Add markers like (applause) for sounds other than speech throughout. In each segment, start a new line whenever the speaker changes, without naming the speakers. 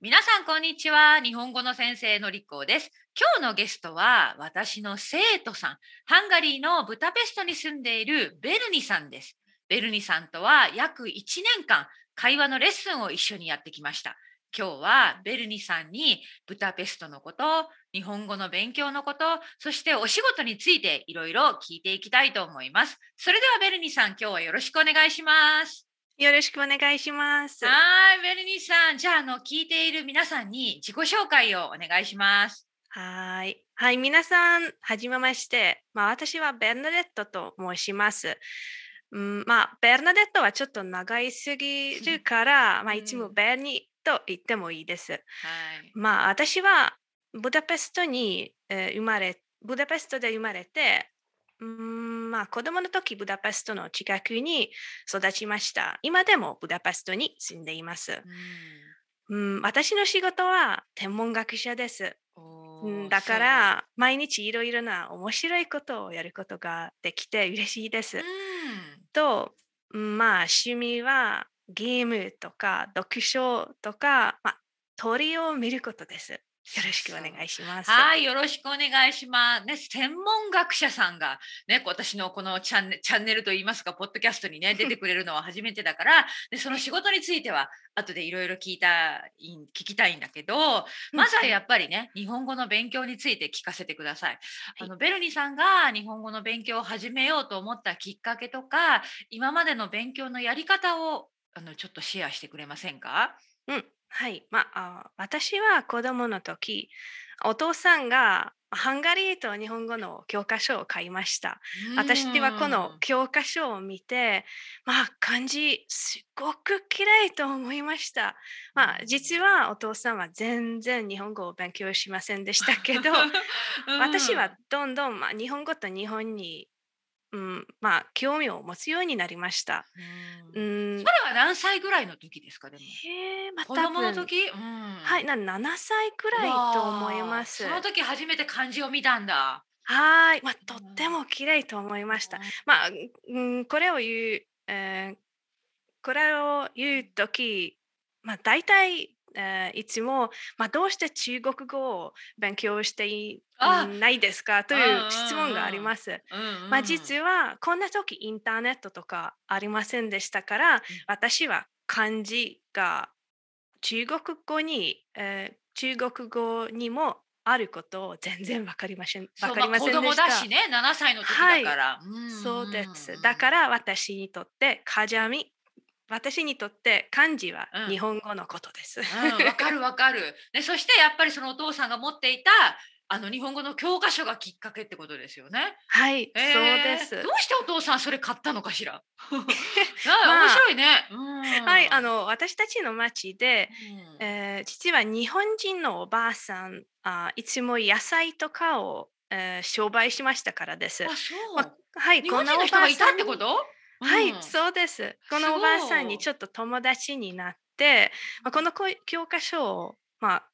皆さんこんにちは。日本語の先生のりこです。今日のゲストは私の生徒さん。ハンガリーのブダペストに住んでいるベルニさんです。ベルニさんとは約1年間会話のレッスンを一緒にやってきました。今日はベルニさんにブダペストのこと日本語の勉強のことそしてお仕事についていろいろ聞いていきたいと思います。それではベルニさん今日はよろしくお願いします。
よろしくお願いします。
はい、ベルニーさん。じゃあ、あの、聞いている皆さんに自己紹介をお願いします。
はい。はい、皆さん、はじめまして。まあ、私はベルナデットと申します。うん、まあ、ベルナデットはちょっと長いすぎるから、まあ、いつもベルニと言ってもいいです。
はい。
まあ、私はブダペストに、えー生まれ、ブダペストで生まれて、うんまあ、子供の時ブダペストの近くに育ちました。今でもブダペストに住んでいます。
うん
うん、私の仕事は天文学者です。だから毎日いろいろな面白いことをやることができて嬉しいです
そう。。
んまあ趣味はゲームとか読書とか、まあ、鳥を見ることです。よろしくお願いします。
はい、よろしくお願いします。ね、専門学者さんが、ね、私のこのチャンネチャンネルといいますか、ポッドキャストにね、(laughs) 出てくれるのは初めてだから、でその仕事については、後でいろいろ聞いた聞きたいんだけど、まずはやっぱりね、日本語の勉強について聞かせてください。あのベルニさんが日本語の勉強を始めようと思ったきっかけとか、今までの勉強のやり方をあのちょっとシェアしてくれませんか？
うん、はい。まあ、あ私は子供の時、お父さんがハンガリーと日本語の教科書を買いました。私はこの教科書を見て、まあ漢字すごく綺麗と思いました。まあ実はお父さんは全然日本語を勉強しませんでしたけど、(laughs)
うん
私はどんどん、まあ、日本語と日本に、うん、まあ興味を持つようになりました。
う
うんん
そ、れは何歳ぐらいの時ですかでも。
へえ、まあ
子供の時、うん、
はい、な7歳くらいと思います。
その時初めて漢字を見たんだ。
はい、まあ、とっても綺麗と思いました。まあ、うん、これを言う、えーこれを言うとき、まあ、大体、えーいつも、まあ、どうして中国語を勉強してい
あ
ないですか？という質問があります。まあ、実はこんな時インターネットとかありませんでしたから、私は漢字が中国語に、えー中国語にもあることを全然わかりません。わかりませんで
まあ、子
した。
供だしね、7歳の時だから。ん
そうです。だから私にとってカジャミ、私にとって漢字は
うん
日本語のことです。
うん、わかるわかる。ね、そしてやっぱりそのお父さんが持っていたあの日本語の教科書がきっかけってことですよね。
はい、
えー
そうです
ど。うしてお父さんそれ買ったのかしら？あ (laughs) (laughs)
まあ
面白いね。うん
はい、あの私たちの町で、
うん
えー実は日本人のおばあさんあいつも野菜とかを、えー商売しましたからです。
あ、そう。
まはい、
日本人の人がいたってこと？
はい、
うん
そうです。このおばあさんにちょっと友達になって、まあ、このこ教科書を、まあ、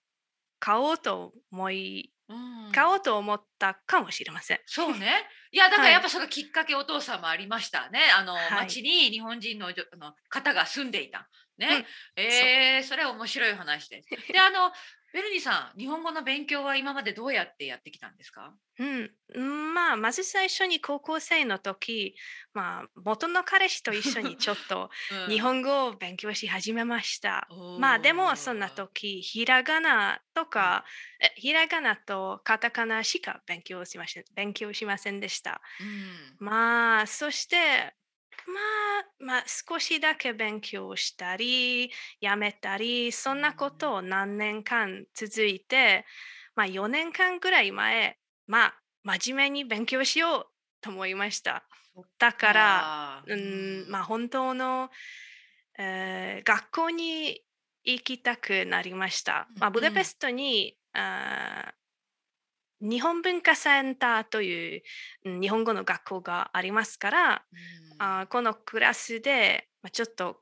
買おうと思い、
うん
買おうと思ったかもしれません。
そうね。いやだから
はい
やっぱそのきっかけお父さんもありましたね。あの、
はい
町に日本人のあの方が住んでいた。ね。
うん
えーそれは面白い話です。であのベルニーさん日本語の勉強は今までどうやってやってきたんですか？
うん、うんまあまず最初に高校生の時、まあ、元の彼氏と一緒にちょっと (laughs)
うん
日本語を勉強し始めました。
おー
まあでもそんな時ひらがなとか、えひらがなとカタカナしか勉強しません勉強しませんでした。
うん
まあそしてまあまあ少しだけ勉強したりやめたりそんなことを何年間続いて、まあ4年間ぐらい前まあ真面目に勉強しようと思いました。だからうん、まあ本当の、えー学校に行きたくなりました。まあ、
うん
ブダペストに、あー日本文化センターといううん日本語の学校がありますから、
うん
あーこのクラスで、まあ、ちょっと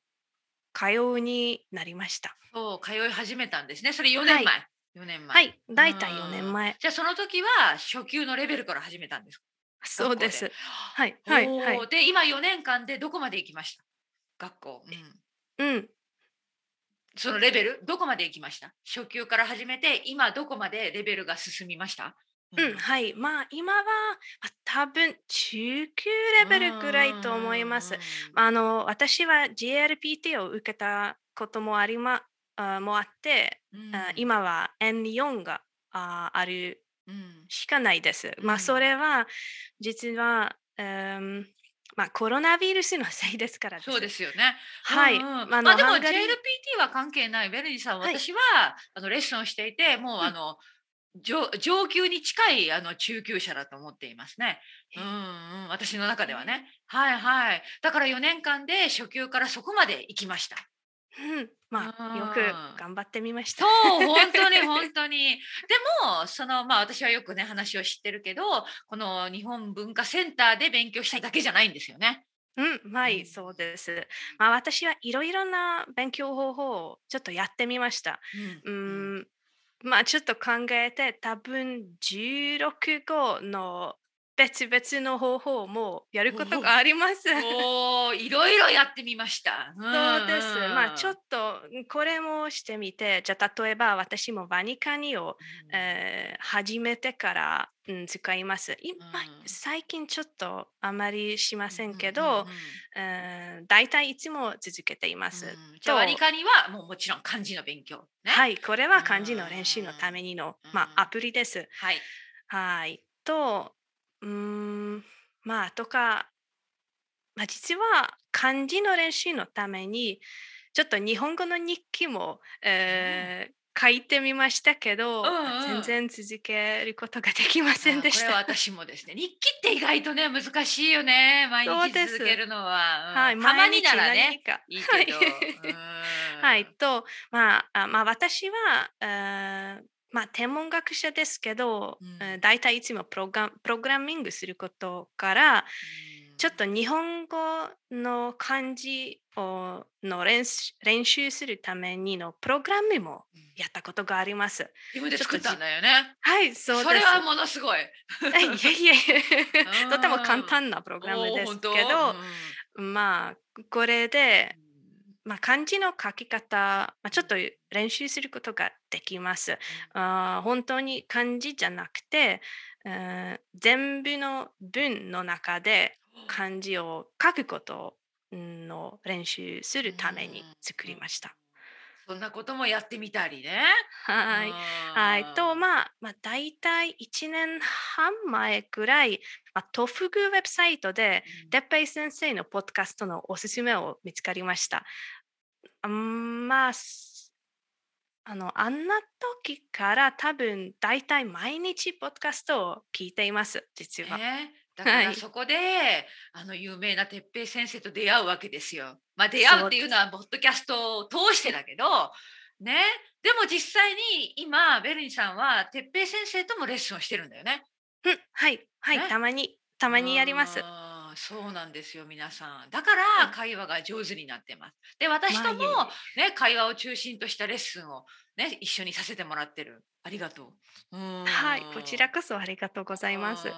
通うになりました。
そう通い始めたんですね。それ4年前。4年前。
はい、だいたい4
うん
年前。
じゃあその時は初級のレベルから始めたんですか？
そうで。す。はい、はい、はい。
で今4年間でどこまで行きました？学校。うん
うん。
そのレベル？どこまで行きました？初級から始めて今どこまでレベルが進みました？
うん、はい。まあ、今は、まあ、多分中級レベルぐらいと思います。あの、私は GLPT を受けたこともありま、あもあって、
うん
あ今は N4 があある
うん
しかないです。まあ、
うん
それは、実は、うんまあ、コロナウイルスのせいですから。
そうですよね。
はい。
うんうん
あ
まあでも JLPT は関係ないベルニーさん、
はい
私はあのレッスンをしていてもう、
うん
あの上上級に近いあの中級者だと思っていますね。
え
うんうん、私の中ではね。はいはい。だから4年間で初級からそこまで行きました。
うん、まあ、よ
うん
く頑張ってみました。
そう本当に (laughs) 本当に。でもそのまあ私はよくね話を知ってるけどこの日本文化センターで勉強しただけじゃないんですよね。
うん、は
うん
い、そうです。まあ、私はいろいろな勉強方法をちょっとやってみました。う
うん
ん、まあ、ちょっと考えて、多分16号の別々の方法もやることがあります。
おおいろいろやってみました。(laughs)
そうです。まあ、ちょ
っ
っとこれもしてみて、じゃあ例えば私もバニカニを、えー始めてから、うん、使います。今、
うん
最近ちょっとあまりしませんけど、
うんうんうん
うん大体いつも続けています。
うんじゃあ割り勘にはもうもちろん漢字の勉強、ね。。
はいい、これは漢字の練習のためにの、ま
うん
あ、アプリです。
はい。
はい。と、うーん、まあ、とか、まあ、実は漢字の練習のために、ちょっと日本語の日記も、えー書いてみましたけど、
うんうん
全然続けることができませんでした。
私もですね。日記って意外とね難しいよね。毎日続けるのは。うん
はい、
たまになら
毎日何
ね。
か
いいけど。
はい
うん
はい、と、まあ、あまあ、私は、えーまあ、天文学者ですけど、
うん
えー大体いつもプログラプログラミングすることから、ちょっと日本語の漢字をの練習練習するためにのプログラムもやったことがあります。
自分で作ったんだよね。
はい、そうです。
それはものすごい。
いえいえ (laughs)
うん
とても簡単なプログラムですけど、まあ、これで、まあ、漢字の書き方、まあ、ちょっと練習することができます。あー本当に漢字じゃなくて、うん全部の文の中で漢字を書くことの練習するために作りました。
そんなこともやってみたりね。
はい。はい。と、まあ、まあ、大体1年半前くらい、まあ、トフグウェブサイトで、てっぺい先生のポッドキャストのおすすめを見つかりました。あんまあ、すあの、あんな時から多分大体毎日ポッドキャストを聞いています、実は。
ね、だか
はい
らそこで、あの有名な哲平先生と出会うわけですよ。まあ出会うっていうのはポッドキャストを通してだけど、ね、でも実際に今ベルニさんは哲平先生ともレッスンをしてるんだよね。
うん、はい、はい、
ね
たまに、たまにやります。
そうなんですよ皆さん。だから
うん
会話が上手になってます。で私とも、ね、会話を中心としたレッスンを、ね、一緒にさせてもらってる。ありがとう。うん
はい、こちらこそありがとうございます。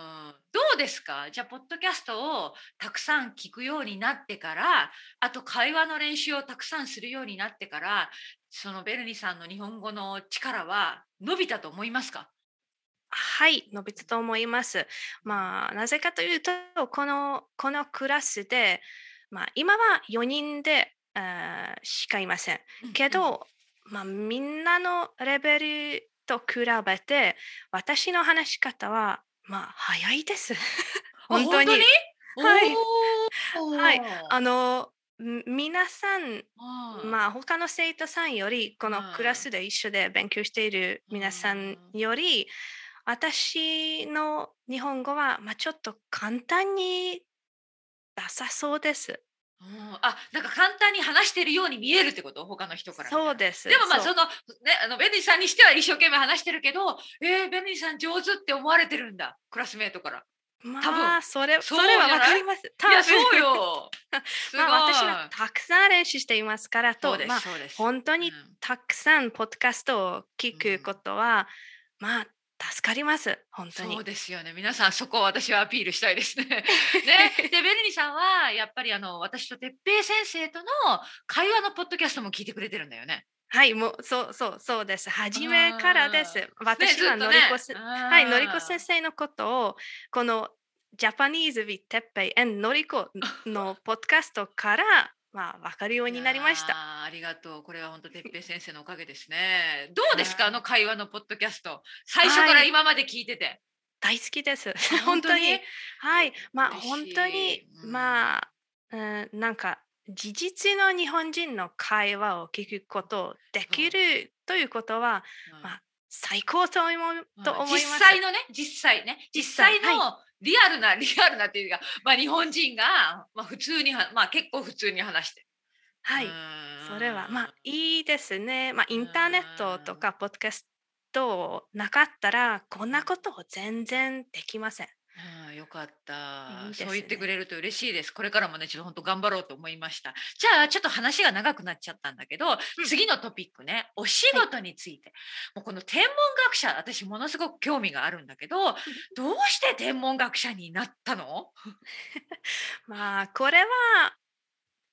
うんどうですか？じゃあポッドキャストをたくさん聞くようになってからあと会話の練習をたくさんするようになってからそのベルニさんの日本語の力は伸びたと思いますか？
はい、伸びたと思います。まあ、なぜかというと、このこのクラスで、まあ、今は4人で、あーしかいません。けど、まあ、みんなのレベルと比べて、私の話し方は、まあ、早いです。(laughs)
うん
本当に。
はい。
はい。あの、み皆さん、
あ
まあ、他の生徒さんより、このクラスで一緒で勉強している皆さん。より、私の日本語は、まあ、ちょっと簡単に出さそうです。
あなんか簡単に話してるように見えるってこと？他の人から
そうです。
でもまあ
そ
のねあのベルニさんにしては一生懸命話してるけどえー、ベルニさん上手って思われてるんだ。クラスメートから。
ま
多分。
あ、それ
そ
れはわかります。
い？やそうよ。(laughs)
まあ、私はたくさん練習していますから
そうです、
とまあ、本当に
うん。
たくさんポッドキャストを聞くことは、まあ助かります本当に
そうですよね皆さんそこを私はアピールしたいですね。(laughs) ねでベルニさんはやっぱりあの私と哲平先生との会話のポッドキャストも聞いてくれてるんだよね。
はい、もうそうそうそうです。初めからです。
ね
私はのりこせ、はい、のりこ先生のことをこのジャパニーズ・ビ・テッペイ and のりこのポッドキャストからまあ分かるようになりました。
ありがとう。これは本当、てっぺい先生のおかげですね。どうですか、
はい
あの会話のポッドキャスト。最初から今まで聞いてて。
大好きです。
本当に？
はい、まあ本当に、
うん
まあ、うん、なんか事実の日本人の会話を聞くことできるということは
うん
まあ最高と思うと思います。
実際のね、実際ね、実際
際
のリアルな、(laughs) リアルなっていうか、まあ、日本人が、まあ、普通には、まあ、結構普通に話して。
はい、それはまあいいですね。まあインターネットとかポッドキャストなかったらこんなことを全然できません。
よかった
ね
そう言ってくれると嬉しいです。これからもね、ちょっと本当頑張ろうと思いました。じゃあ、ちょっと話が長くなっちゃったんだけど、
うん
次のトピックね、お仕事について。もうこの天文学者、私ものすごく興味があるんだけど、(laughs) どうして天文学者になったの？(laughs)
まあこれは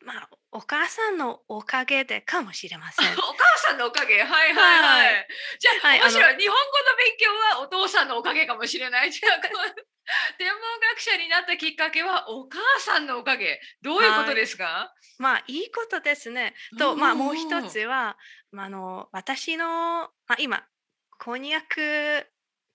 まあお母さんのおかげでかもしれません。
お (laughs) 母さんのおかげ。はいはいはい。
はい
じゃあ、
はい
面白い。日本語の勉強はお父さんのおかげかもしれない。じゃあ、天文学者になったきっかけはお母さんのおかげ。どういうことですか、
まあいいことですね。とまあもう一
うん
つは、まあ、あの私の、まあ、今婚約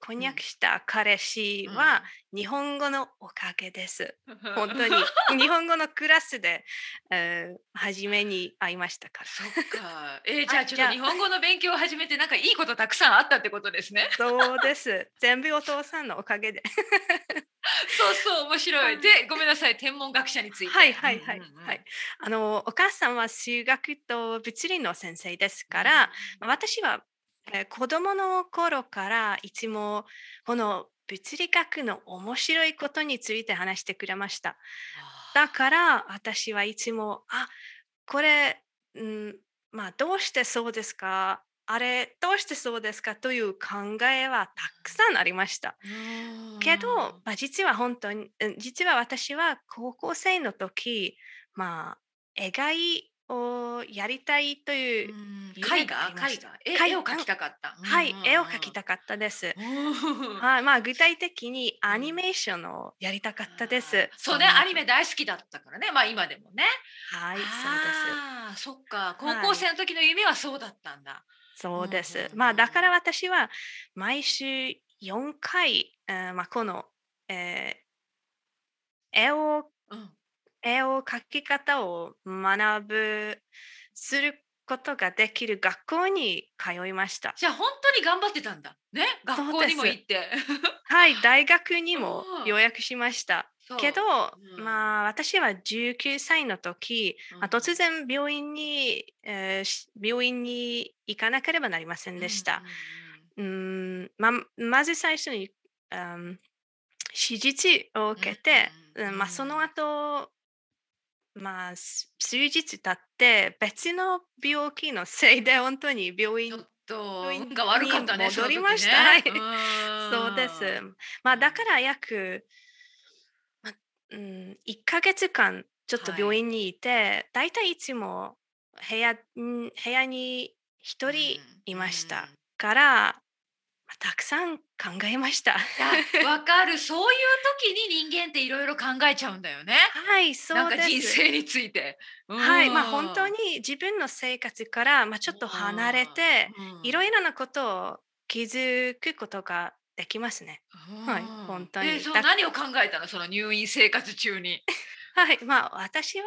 婚約した彼氏は日本語のおかげです。
うん
本当に (laughs) 日本語のクラスで、えー初めに会いましたから。
そっか。えー (laughs) じゃあちょっと日本語の勉強を始めてなんかいいことたくさんあったってことですね。(laughs)
そうです。全部お父さんのおかげで。
そうそう面白い。でごめんなさい天文学者について。
はいはいはい、
うんうんうん
はい。あのお母さんは数学と物理の先生ですから、私は、えー子供の頃からいつもこの物理学の面白いことについて話してくれました。だから私はいつもあこれ、うん、まあどうしてそうですかあれどうしてそうですかという考えはたくさんありました。
うん
けど、まあ、実は本当にうん実は私は高校生の時まあ絵描をやりたいという、
絵画絵画絵を描きたかった。
はい絵を描き
た。
たかったです。まあ、具体的にアニメーションをやりたかったです。
そうね、アニメ大好きだったからね。まあ今でもね。
はい、そうです。
ああ、そっか。高校生の時の夢はそうだったんだ。
そうですまあだから私は毎週4回、えーまあ、この、えー絵を
うん。
絵を描き方を学ぶすることができる学校に通いました。
じゃあ本当に頑張ってたんだ。ね、学校にも行って。
はい、大学にも (laughs)
うん
予約しました。けど、
うん
まあ私は19歳の時、
うん
まあ突然病院に、えーし病院に行かなければなりませんでした。
うんうん
うんままず最初に、うん手術を受けて、
うん
まあ、その後、まあ、す数日経って別の病気のせいで本当に病院
と
病院
運が悪かったね。
に戻りました。
ね
そうです。まあ、だから約、まあうん、1ヶ月間ちょっと
はい。
病院にいて、大体いつも部屋ん部屋に一人いました
うん
から、まあたくさん考えました。
わかる。そういう時に人間っていろいろ考えちゃうんだよね。(laughs)
はい、そう
なんか
です。
人生について。
はい、まあ本当
に
に自分の生活から、まあ、ちょっと離れて、いろいろなことを気づくことができますね。はい本当に
え、そう
だ
何を考えたの？その入院生活中に。(laughs)
はい、まあ私は、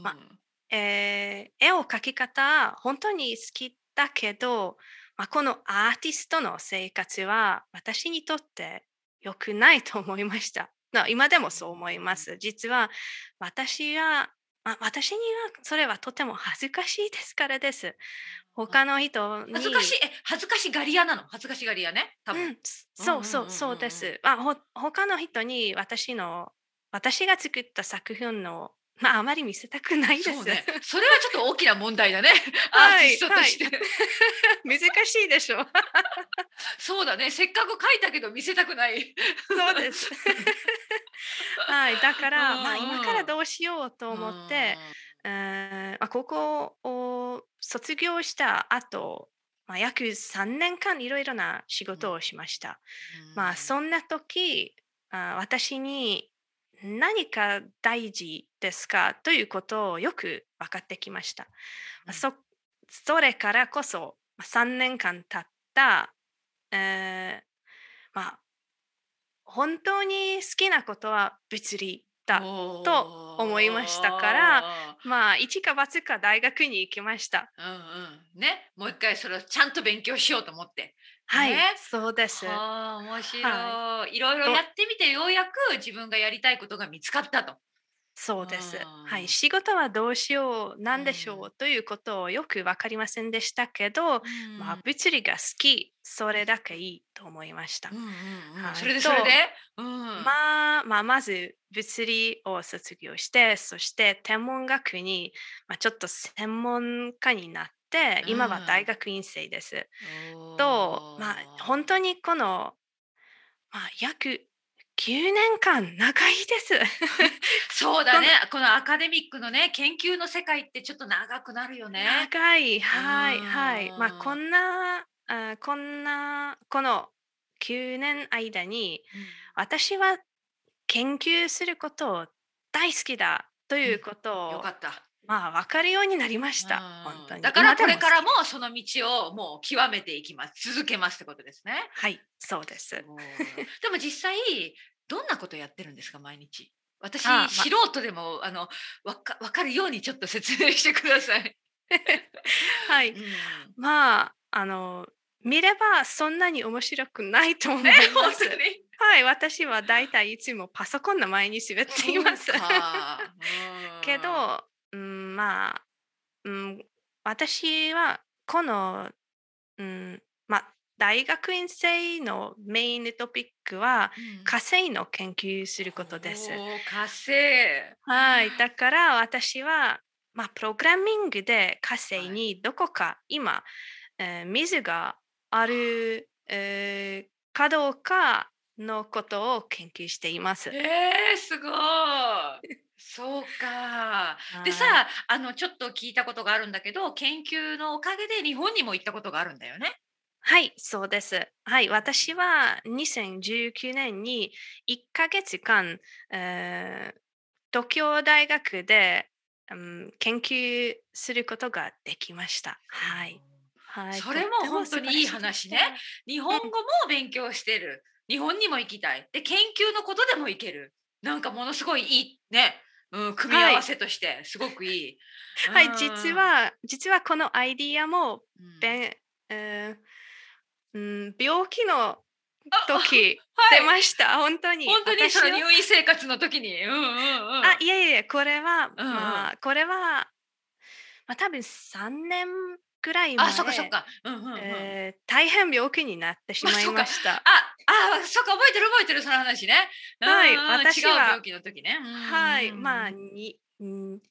ま
うん
えー絵を描き方本当に好きだけど、まあ、このアーティストの生活は私にとって良くないと思いました。(laughs) な今でもそう思います。実は私は、まあ、私にはそれはとても恥ずかしいですからです。他の人に。
恥ずかしい、え、恥ずかしがり屋なの？恥ずかしがり屋ね。多分。
うん、そうそうそうです。他の人に私の私が作った作品の、まあ、あまり見せたくないです。
そうね。それはちょっと大きな問題だね。ア (laughs)
はい
ーティストとして。(laughs)
難しいでしょ。(laughs)
そうだね。せっかく書いたけど見せたくない。
そうです。はい、だから、まあ、
うんうん
今からどうしようと思って、えーまあ、ここを卒業した後、まあ、約3年間いろいろな仕事をしました。まあそんな時あ私に何か大事ですか？ということをよく分かってきました。
うん
そそれからこそまあ3年間経った、えーまあ本当に好きなことは物理だ。と思いましたからまあ一か八か大学に行きました。
うんうんねもう一回それをちゃんと勉強しようと思って
はい、
ね。
そうです。
はあ面白い、、
はい。
ろいろやってみてようやく自分がやりたいことが見つかったと。
そうです。
うん。
はい、仕事はどうしよう、なんでしょう、
うん。
ということをよく分かりませんでしたけど、まあ、物理が好き、それだけいいと思いました。
うんうんうん。
はい。
それでそれで、うん、
まあ、まあ、まず物理を卒業して、そして天文学に、まあ、ちょっと専門家になって、今は大学院生です。と、まあ、本当にこの、まあ、約9年間長いです。(laughs)
そうだねこのアカデミックのね研究の世界ってちょっと長くなるよね。
長い、はい、はい。まあ、
うん
こんな、あこんな、この9年間に、私は研究することを大好きだということを、
よかった。
まあ、分かるようになりました。
うん
本当に。
だからこれからもその道をもう極めていきます。続けますってことですね。
はい、そうです。
うんでも実際どんなことやってるんですか毎日？私、
あま
素人でもあのわかわかるようにちょっと説明してください。(laughs)
はい。
うん
まあ、あの、見ればそんなに面白くないと思います。
当に？
はい、私は大体いつもパソコンの前に滑っています。けど、うん、まあ、うん、私はこの、うん、まあ、大学院生のメイントピックは
うん
火星の研究することです。
おー火星。
はい、だから私は、まあ、プログラミングで火星にどこか今、えー水がある、えーかどうかのことを研究しています。
えー、すごい。そうか。で
はい
さ、あのちょっと聞いたことがあるんだけど、研究のおかげで日本にも行ったことがあるんだよね。
はい、そうです。はい、私は2019年に1ヶ月間、えー東京大学で、うん研究することができました。はい。はい、
それも本当にいい話ね。日本語も勉強してる。日本にも行きたい。で、研究のことでもいける。なんかものすごいいいね。うん、組み合わせとしてすごくいい。(laughs)
はい、
うん
実、は、実はこのアイディアも、
うん
べんえーうん、病気の
あ
時
はい
出ました。本当に。
本当にその入院生活の時に。うんうんうん。
あ、いえいえ、これは、
うんうん
まあ、これは、まあ、多分3年ぐらい前
あ、そっかそっか。うんうんうん。
えー大変病気になってしまいました。
あ、あ、(laughs) そっか、覚えてる覚えてる、その話ね。
はい私は
違う病気の時ね。
はい、まあ、に、うん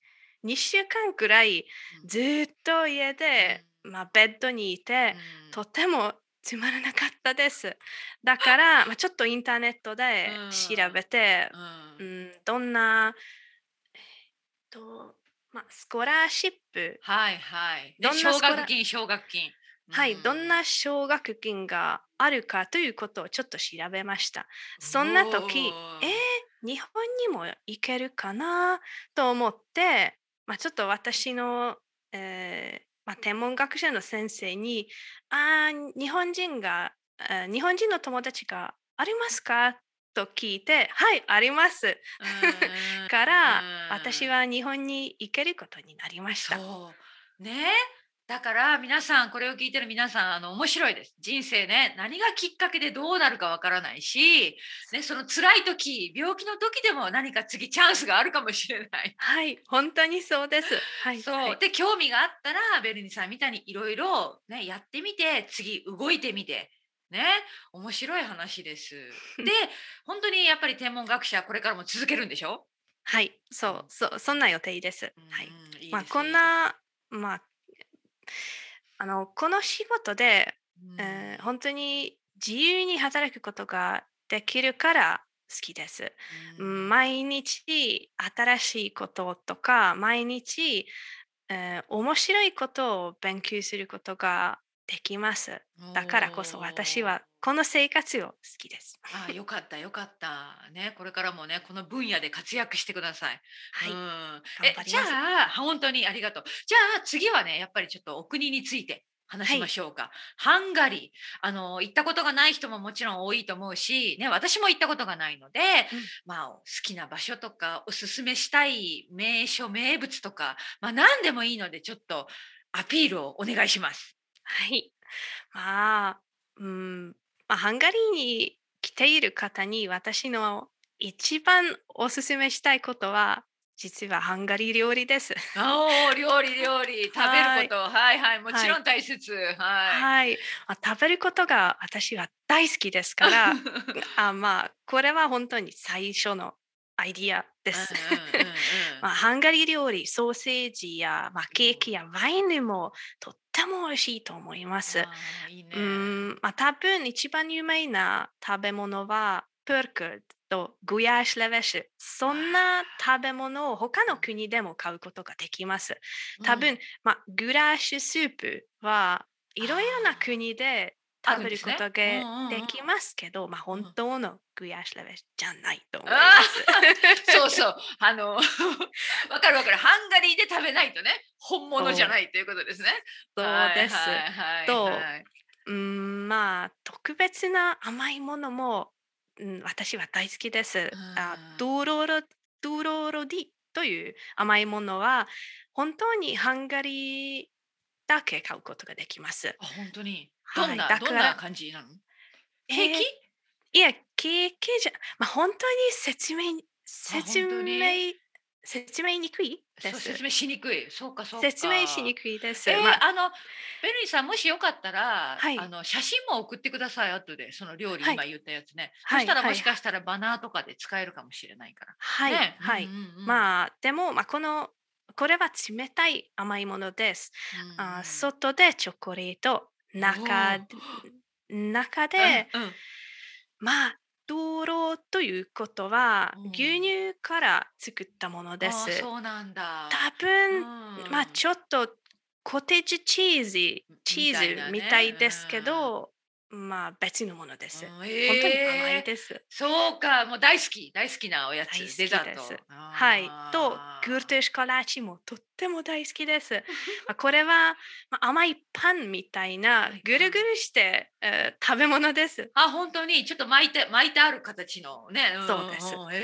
2週間くらいずっと家で、まあ、ベッドにいて、とてもつまらなかったです。だから、(laughs) まあ、ちょっとインターネットで
うん
調べて、
うん
うん、どんな、えっと、まあ、スコラーシップ、
はいはい。ね
どんな
奨学金、奨学金。
はい、
うん
どんな奨学金があるかということをちょっと調べました。そんな時、えー日本にも行けるかなと思って、まあ、ちょっと私の、えーまあ、天文学者の先生に、あー日本人が、あー日本人の友達がありますかと聞いて、はい、あります。
うん (laughs)
から
うん、
私は日本に行けることになりました。
ねだから皆さんこれを聞いてる皆さんあの面白いです人生ね何がきっかけでどうなるかわからないし、ね、その辛い時病気の時でも何か次チャンスがあるかもしれない。
はい、本当にそうです。はい、
そう、
はい
で興味があったらベルニさんみたいにいろいろねやってみて次動いてみてね面白い話です。(laughs) で本当にやっぱり天文学者これからも続けるんでしょ、
はい、そう、そう、そんな予定です。はい。
うんいいです
まあ、こんな、まあ、あの、この仕事で、
いいです
えー本当に自由に働くことができるから好きです。
うん
毎日新しいこととか、毎日、えー面白いことを勉強することができます。だからこそ私はこの生活を好きです。
ああよかったよかったねこれからもねこの分野で活躍してください。
はい。
うん、
頑
えじゃあ本当にありがとう。じゃあ次はねやっぱりちょっとお国について話しましょうか。ハンガリーあの行ったことがない人ももちろん多いと思うし、ね、私も行ったことがないので、まあ好きな場所とかおすすめしたい名所名物とか、まあ、何でもいいのでちょっとアピールをお願いします。
はい。まあ、うん、まあ、ハンガリーに来ている方に私の一番おすすめしたいことは、実はハンガリー料理です。
おお料理料理食べることはいはいもちろん大切はい。
はい。まあ、食べることが私は大好きですから、(laughs) あまあ、これは本当に最初のアイディアです。(laughs) まあ、ハンガリー料理、ソーセージや、まあ、ケーキやワインにもとっても美味しいと思います。
いいね
うーん、まあ、多分一番有名な食べ物はプークルとグヤーシュレベシュ。そんな食べ物を他の国でも買うことができます。多分、まあ、グラッシュスープはいろいろな国で
あ
食べることが
あるんですねうんうんうん
できますけど、まあ、本当のグヤーシュレベじゃないと思い
あ
ます。
ーそうそうあの (laughs) わかるわかるハンガリーで食べないとね本物じゃないということですね。
そうです。
はいはいはい
と
はい、
うんまあ特別な甘いものも、うん、私は大好きです。あ
うん
ドゥロロドゥロロディという甘いものは本当にハンガリーだけ買うことができます。
あ本当に
はい
どんな、
だから
どんな感じなの？ケーキ、
いやケーキじゃ、まあ、本当に説明説明説明にくい
説。明しにくい。そうかそうか。
説明しにくいです。
えー
まあ
あのベルニーさんもしよかったら、
はい。
あの写真も送ってください後で。その料理
はい。
今言ったやつね、
はい
そしたら
はい。
もしかしたらバナーとかで使えるかもしれないから、
はい、
ね。
はい。
うんうんうん
まあでも、まあ、このこれは冷たい甘いものです。
うん。
あ外でチョコレート、中で中で、
うんうん。
まあ道路ということは
うん。
牛乳から作ったものです。
そうなんだ。
多分、
うん。
まあちょっとコテージチーズチーズみたいですけど、まあ別のものです。
うん
本当に
えー
甘いです。
そうか。もう大好き。大好きなおやつ。デザート。
はい。と、グルテシュカラチもとっても大好きです。(laughs) まあこれは、まあ、甘いパンみたいなぐるぐるして、えー食べ物です。
あ本当に。ちょっと巻いて巻いてある形のね、ん
そうです。
んへ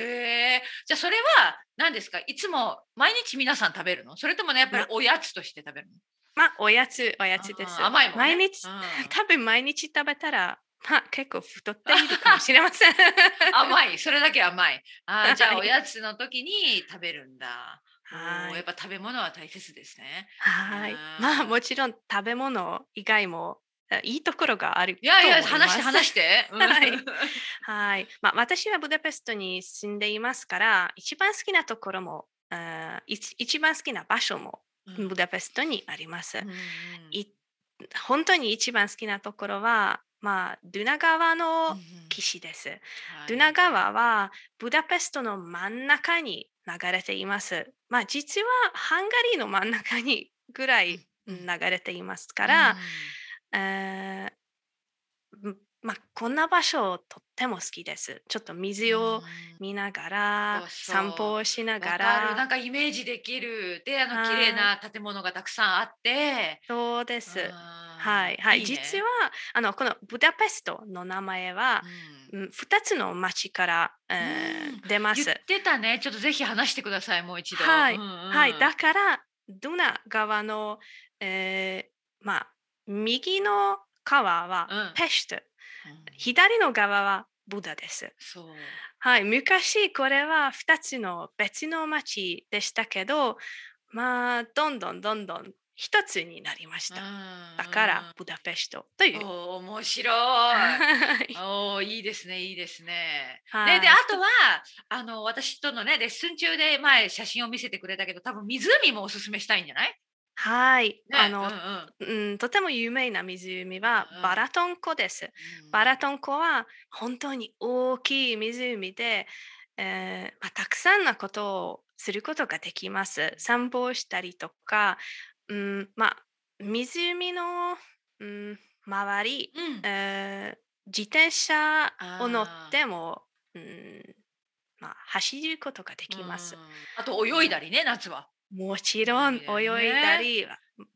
えじゃあそれは何ですか？いつも毎日皆さん食べるの？それともねやっぱりおやつとして食べるの？
まあおやつ、おやつです。
甘いもんね。
毎日、
うん。
多分毎日食べたら、まあ結構太っているかもしれません。(laughs)
甘い。それだけ甘い。あーじゃあ
はい
おやつの時に食べるんだ。
はい。
やっぱ食べ物は大切ですね。
はい。
うん。
まあもちろん食べ物以外もえいいところがあると
いやいや話して話して、うん。(laughs)
はい。はい。まあ、私はブダペストに住んでいますから、一番好きなところも、一一番好きな場所も
うん
ブダペストにあります。
うん
い本当に一番好きなところは、まあ、ドゥナ川
うん
の岸です。ドゥナ川はブダペストの真ん中に流れています。まあ、実はハンガリーの真ん中にぐらい
うん。
流れていますから、えーうんまあ、こんな場所とっても好きです。ちょっと水を見ながら、散歩をしなが
わかる。なん
ら、
かイメージできる。であの
はい。
綺麗な建物がたくさんあって。
そうです。
は
はい、はい、
ね。
実はあのこのブダペストの名前は、
うん。
うん、2つの町から、えー出ます。
言。ってたね。ちょっとぜひ話してくださいもう一度。
はい。
うんうん。
はい、だからドゥナ川の、えーまあ、右の川は
うん。
ペシュト、
うん
左の川はブダです。はい、昔これは2つの別の町でしたけど、まあ、どんどんどんどん一つになりました。だから、ブダペストという。
面白い
はい (laughs)
おーいいですねいいですね。
はい
でであとはあの私とのねレッスン中で前写真を見せてくれたけど多分湖もおすすめしたいんじゃない、
はい、
ね、
あの、
うんうん
うん、とても有名な湖は
うん
バラトン湖です。バラトン湖は本当に大きい湖で、えーまあ、たくさんのことをすることができます。散歩をしたりとか、うん、まあ湖の、うん、周り、
うん
えー自転車を乗っても、うんまあ、走ることができます
うん。あと泳いだりね夏は。
もちろん泳いだり、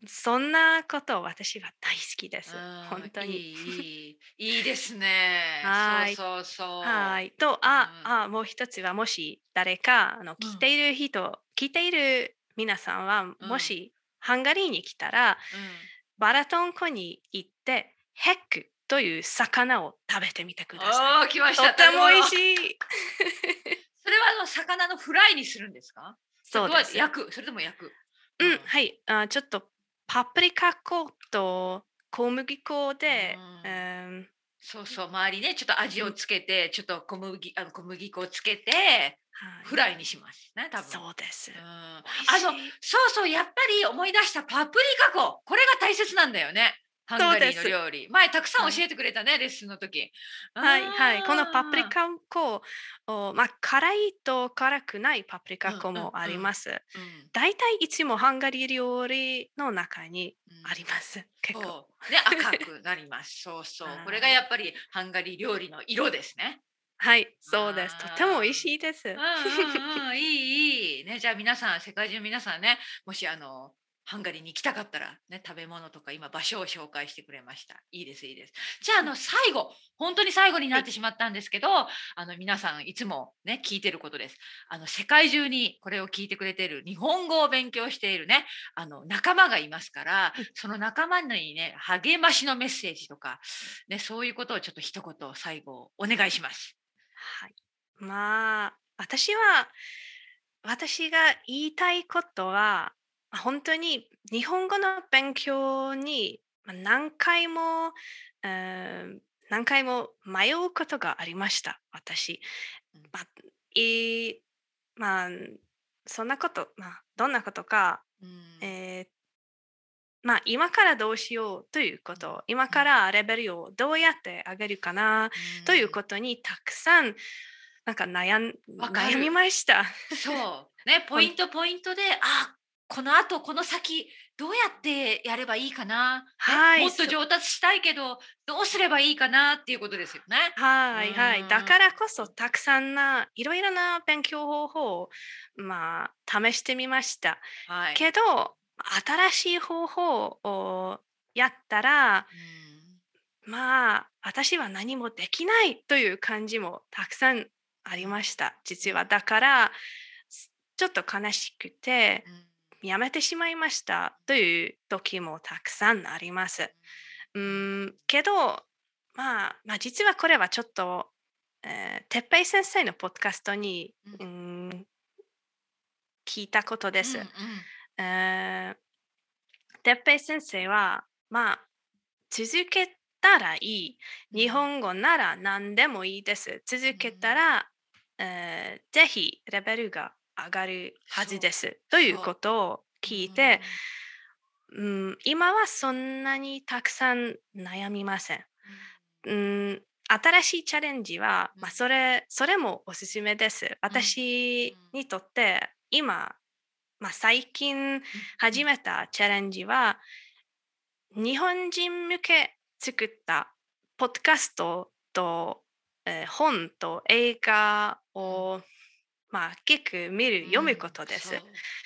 そんなこと私は大好きです
うん。
本当に。
いいいいいいですね。(laughs)
はい
そうそうそう。
はい。と、あ、
うん
あ、もう一つは、もし誰か、あの、聞いている人、聞いている皆さんは、もし、ハンガリーに来たら、バラトン湖に行って、ヘックという魚を食べてみてく
うん、
ださ
おお来ま
い。
した。
とっても美味
い。
しい。(laughs)
それはあの魚のフライにするんですか？
そうです。
焼くそれとも焼く。
うん、はい。あちょっと、パプリカ粉と小麦粉で、
うん
うん
そうそう周りねちょっと味をつけて、ちょっと小麦あの小麦粉をつけて
はい
フライにしますね多分。
そうです。
うんあのそうそうやっぱり思い出したパプリカ粉これが大切なんだよねハンガリーの料理。前たくさん教えてくれたね、レッスンの時。
はいはい。このパプリカ粉を、まあ、辛いと辛くないパプリカ粉
うんうん
もあります。
うん。
大体いつもハンガリー料理の中に
うん。
あります。結構。
そう。ね赤くなります。(laughs) そうそう。
はい。
これがやっぱりハンガリー料理の色ですね。
はい、そうです。とても美味しいです。
うんうんうん。いいいい。ねじゃあ皆さん世界中の皆さんねもしあのハンガリーに行きたかったらね食べ物とか今場所を紹介してくれました。いいですいいです。じゃああの最後本当に最後になってしまったんですけどあの皆さんいつもね聞いてることです。あの世界中にこれを聞いてくれている日本語を勉強しているねあの仲間がいますからその仲間にね励ましのメッセージとかねそういうことをちょっと一言最後お願いします。
はい。まあ、私は、私が言いたいことは、まあ本当に日本語の勉強にまあ何回も、うん何回も迷うことがありました、私。
うん。
まあ、いいまあ、そんなこと、まあ、どんなことか、
うん。
えーまあ、今からどうしようということ、今からレベルをどうやって上げるかなということにたくさんなんか悩ん悩みました。(laughs)
そう。ねポイントポイントであこのあとこの先どうやってやればいいかな、ね
はい
もっと上達したいけどどうすればいいかなっていうことですよね。
はいはい。
うん
だからこそたくさんないろいろな勉強方法をまあ試してみました。
はい、
けど新しい方法をやったらまあ私は何もできないという感じもたくさんありました。実はだからちょっと悲しくて
うんうん
やめてしまいましたという時もたくさんあります。うんけど、まあ、まあ実はこれはちょっと、えー、てっぺい先生のポッドキャストに、
う
うん、聞いたことです。
うんうん
えーてっぺい先生は、まあ、続けたらいい。日本語なら何でもいいです。続けたら、えーぜひレベルが上がるはずです。ということを聞いて、う。ん、今はそんなにたくさん悩みません。うん、新しいチャレンジは、まあ、それそれもおすすめです。私にとって今、まあ、最近始めたチャレンジは日本人向け作ったポッドキャストと、えー本と映画を、まあ、聞く見る読むことです。
そう。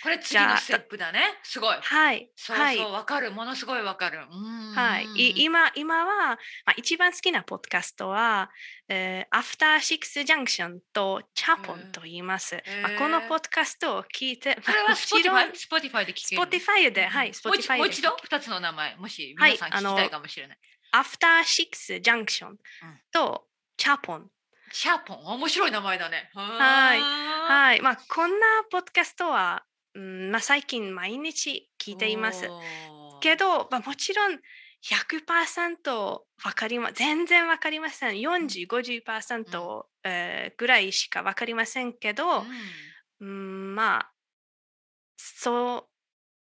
これ次のステップだね。すごい。
はい、
そう
はい。
そうわかる。ものすごいわかる。うん。
はい、い今今は、まあ、一番好きなポッドキャストは、えー、アフターシックスジャンクションとチャポンと言います。まあ、このポッドキャストを聞いて、
それは
もちろん
Spotify, Spotify で聞けるの
？Spotify で、はい、
もう一
Spotify で
もう一度？二つの名前もし
はい
皆さん聞きたいかもしれない。
アフターシックスジャンクションとチャポン。
シャーポン面白い名前だね。
はい
は
はい、まあ、こんなポッドキャストは、うんまあ、最近毎日聞いています。けど、まあ、もちろん100%わかりま全然わかりません。40、50%、えーぐらいしかわかりませんけど、うん、まあそう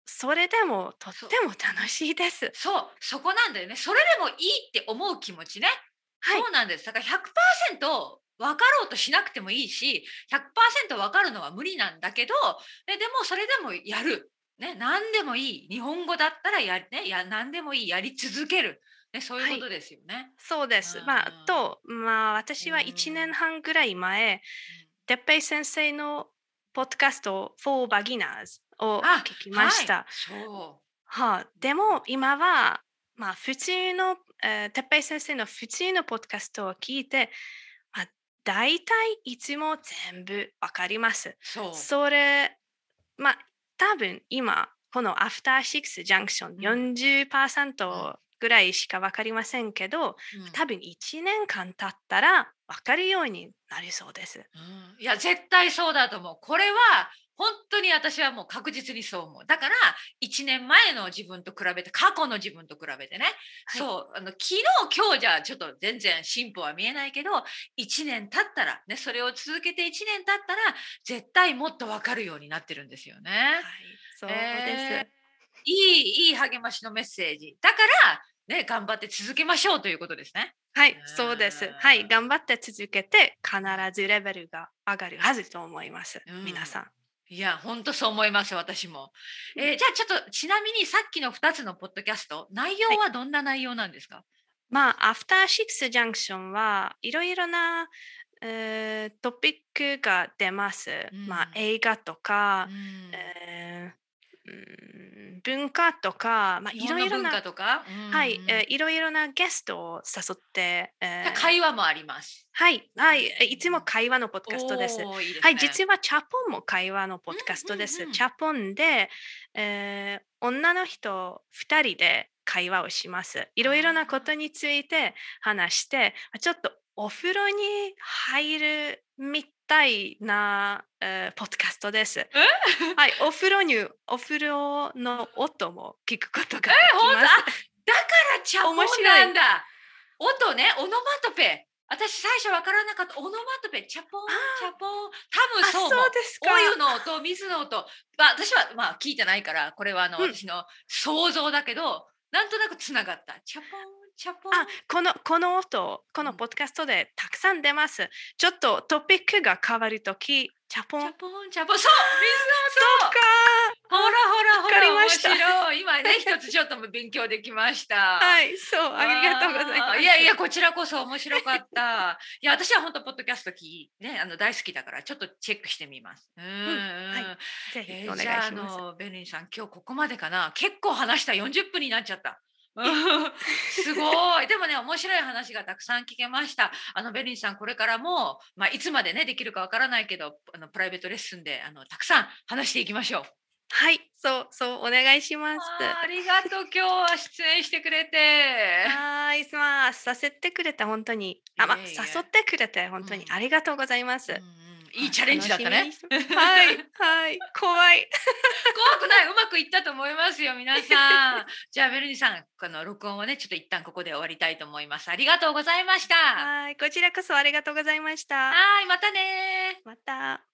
それでもとっても楽しいです。
そうそこなんだよね。それでもいいって思う気持ちね。
はい
そうなんです。だから100%分かろうとしなくてもいいし100%分かるのは無理なんだけどででもそれでもやる、ね、何でもいい。日本語だったらや,、ね、や何でもいい。やり続ける、ね、そういうことですよね。はい、
そうです。まあ、と、まあ、私は1年半ぐらい前、てっぺい先生のポッドキャスト For Beginners を聞きました。
は
あ、でも今は、まあ、普通の、えー、てっぺい先生の普通のポッドキャストを聞いて、まあ、大体いつも全部わかります。
そ
それ、まあ、多分今、このアフターシックスジャンクション40%ぐらいしか分かりませんけど、うん、多分1年間経ったら分かるようになりそうです。うん、
いや絶対そうだと思う。これは本当に私はもう確実にそう思う。だから1年前の自分と比べて過去の自分と比べてね、はい、そうあの昨日今日じゃちょっと全然進歩は見えないけど1年経ったら、ね、それを続けて1年経ったら絶対もっと分かるようになってるんですよね。はい、
そうです、えー、
いいいい励ましのメッセージだからね頑張って続けましょうということですね。
はい、そうです。はい、頑張って続けて必ずレベルが上がるはずと思います。うん、皆さん。
いや、本当そう思います、私も。えー、じゃあちょっとちなみにさっきの2つのポッドキャスト、内容はどんな内容なんですか、はい、
まあ、アフターシックスジャンクションはいろいろな、えー、トピックが出ます。うん、まあ、映画とか、うん、えー、文化とか、まあ、いろいろな、はい、えー、いろいろなゲストを誘って、
えー、会話もあります。
はい、はい、いつも会話のポッドキャストです。いいですね、はい、実はチャポンも会話のポッドキャストです。チャポンで、えー、女の人2人で会話をします。いろいろなことについて話して、ちょっとお風呂に入るみたいな、えー、ポッドキャストです。(laughs) はい、お風呂にお風呂の音も聞くことができます。
だからチャポンなんだ。音ね、オノマトペ。私最初分からなかった。オノマトペ。チャポンチャポン。多分そう
そうですか。
お湯の音水の音、まあ、私はまあ聞いてないからこれはあの、うん、私の想像だけどなんとなくつながった。チャポン
あこのこの音このポッドキャストでたくさん出ます、ちょっとトピックが変わるときチャポン
チャポンチャポンそう水の音ほらほらほら面白い。今ね一つちょっとも勉強できました。
はいそうあ。りがとうございます。
いやいやこちらこそ面白かった。いや私は本当ポッドキャストきねあの大好きだからちょっとチェックしてみます。うん、は
い、ぜひお願いします、えー、じゃあの
ベリンさん今日ここまでかな？結構話した。40分になっちゃった (laughs) すごい。でもね、面白い話がたくさん聞けました。あのベリンさん、これからも、まあ、いつまでね、できるかわからないけど、あのプライベートレッスンで、あのたくさん話していきましょう。
はい、そう、そう、お願いします。
ありがとう、今日は出演してくれて。
はい、まあ、させてくれて、本当に、あ、まあ、誘ってくれて、本当にありがとうございます。うん
いいチャレンジだったね。
はい、はい、怖い。
怖くない、うまくいったと思いますよ、皆さん。じゃあ、ベルニさん、この録音をね、ちょっと一旦ここで終わりたいと思います。ありがとうございました。
はい、こちらこそありがとうございました。
はい、またね
また。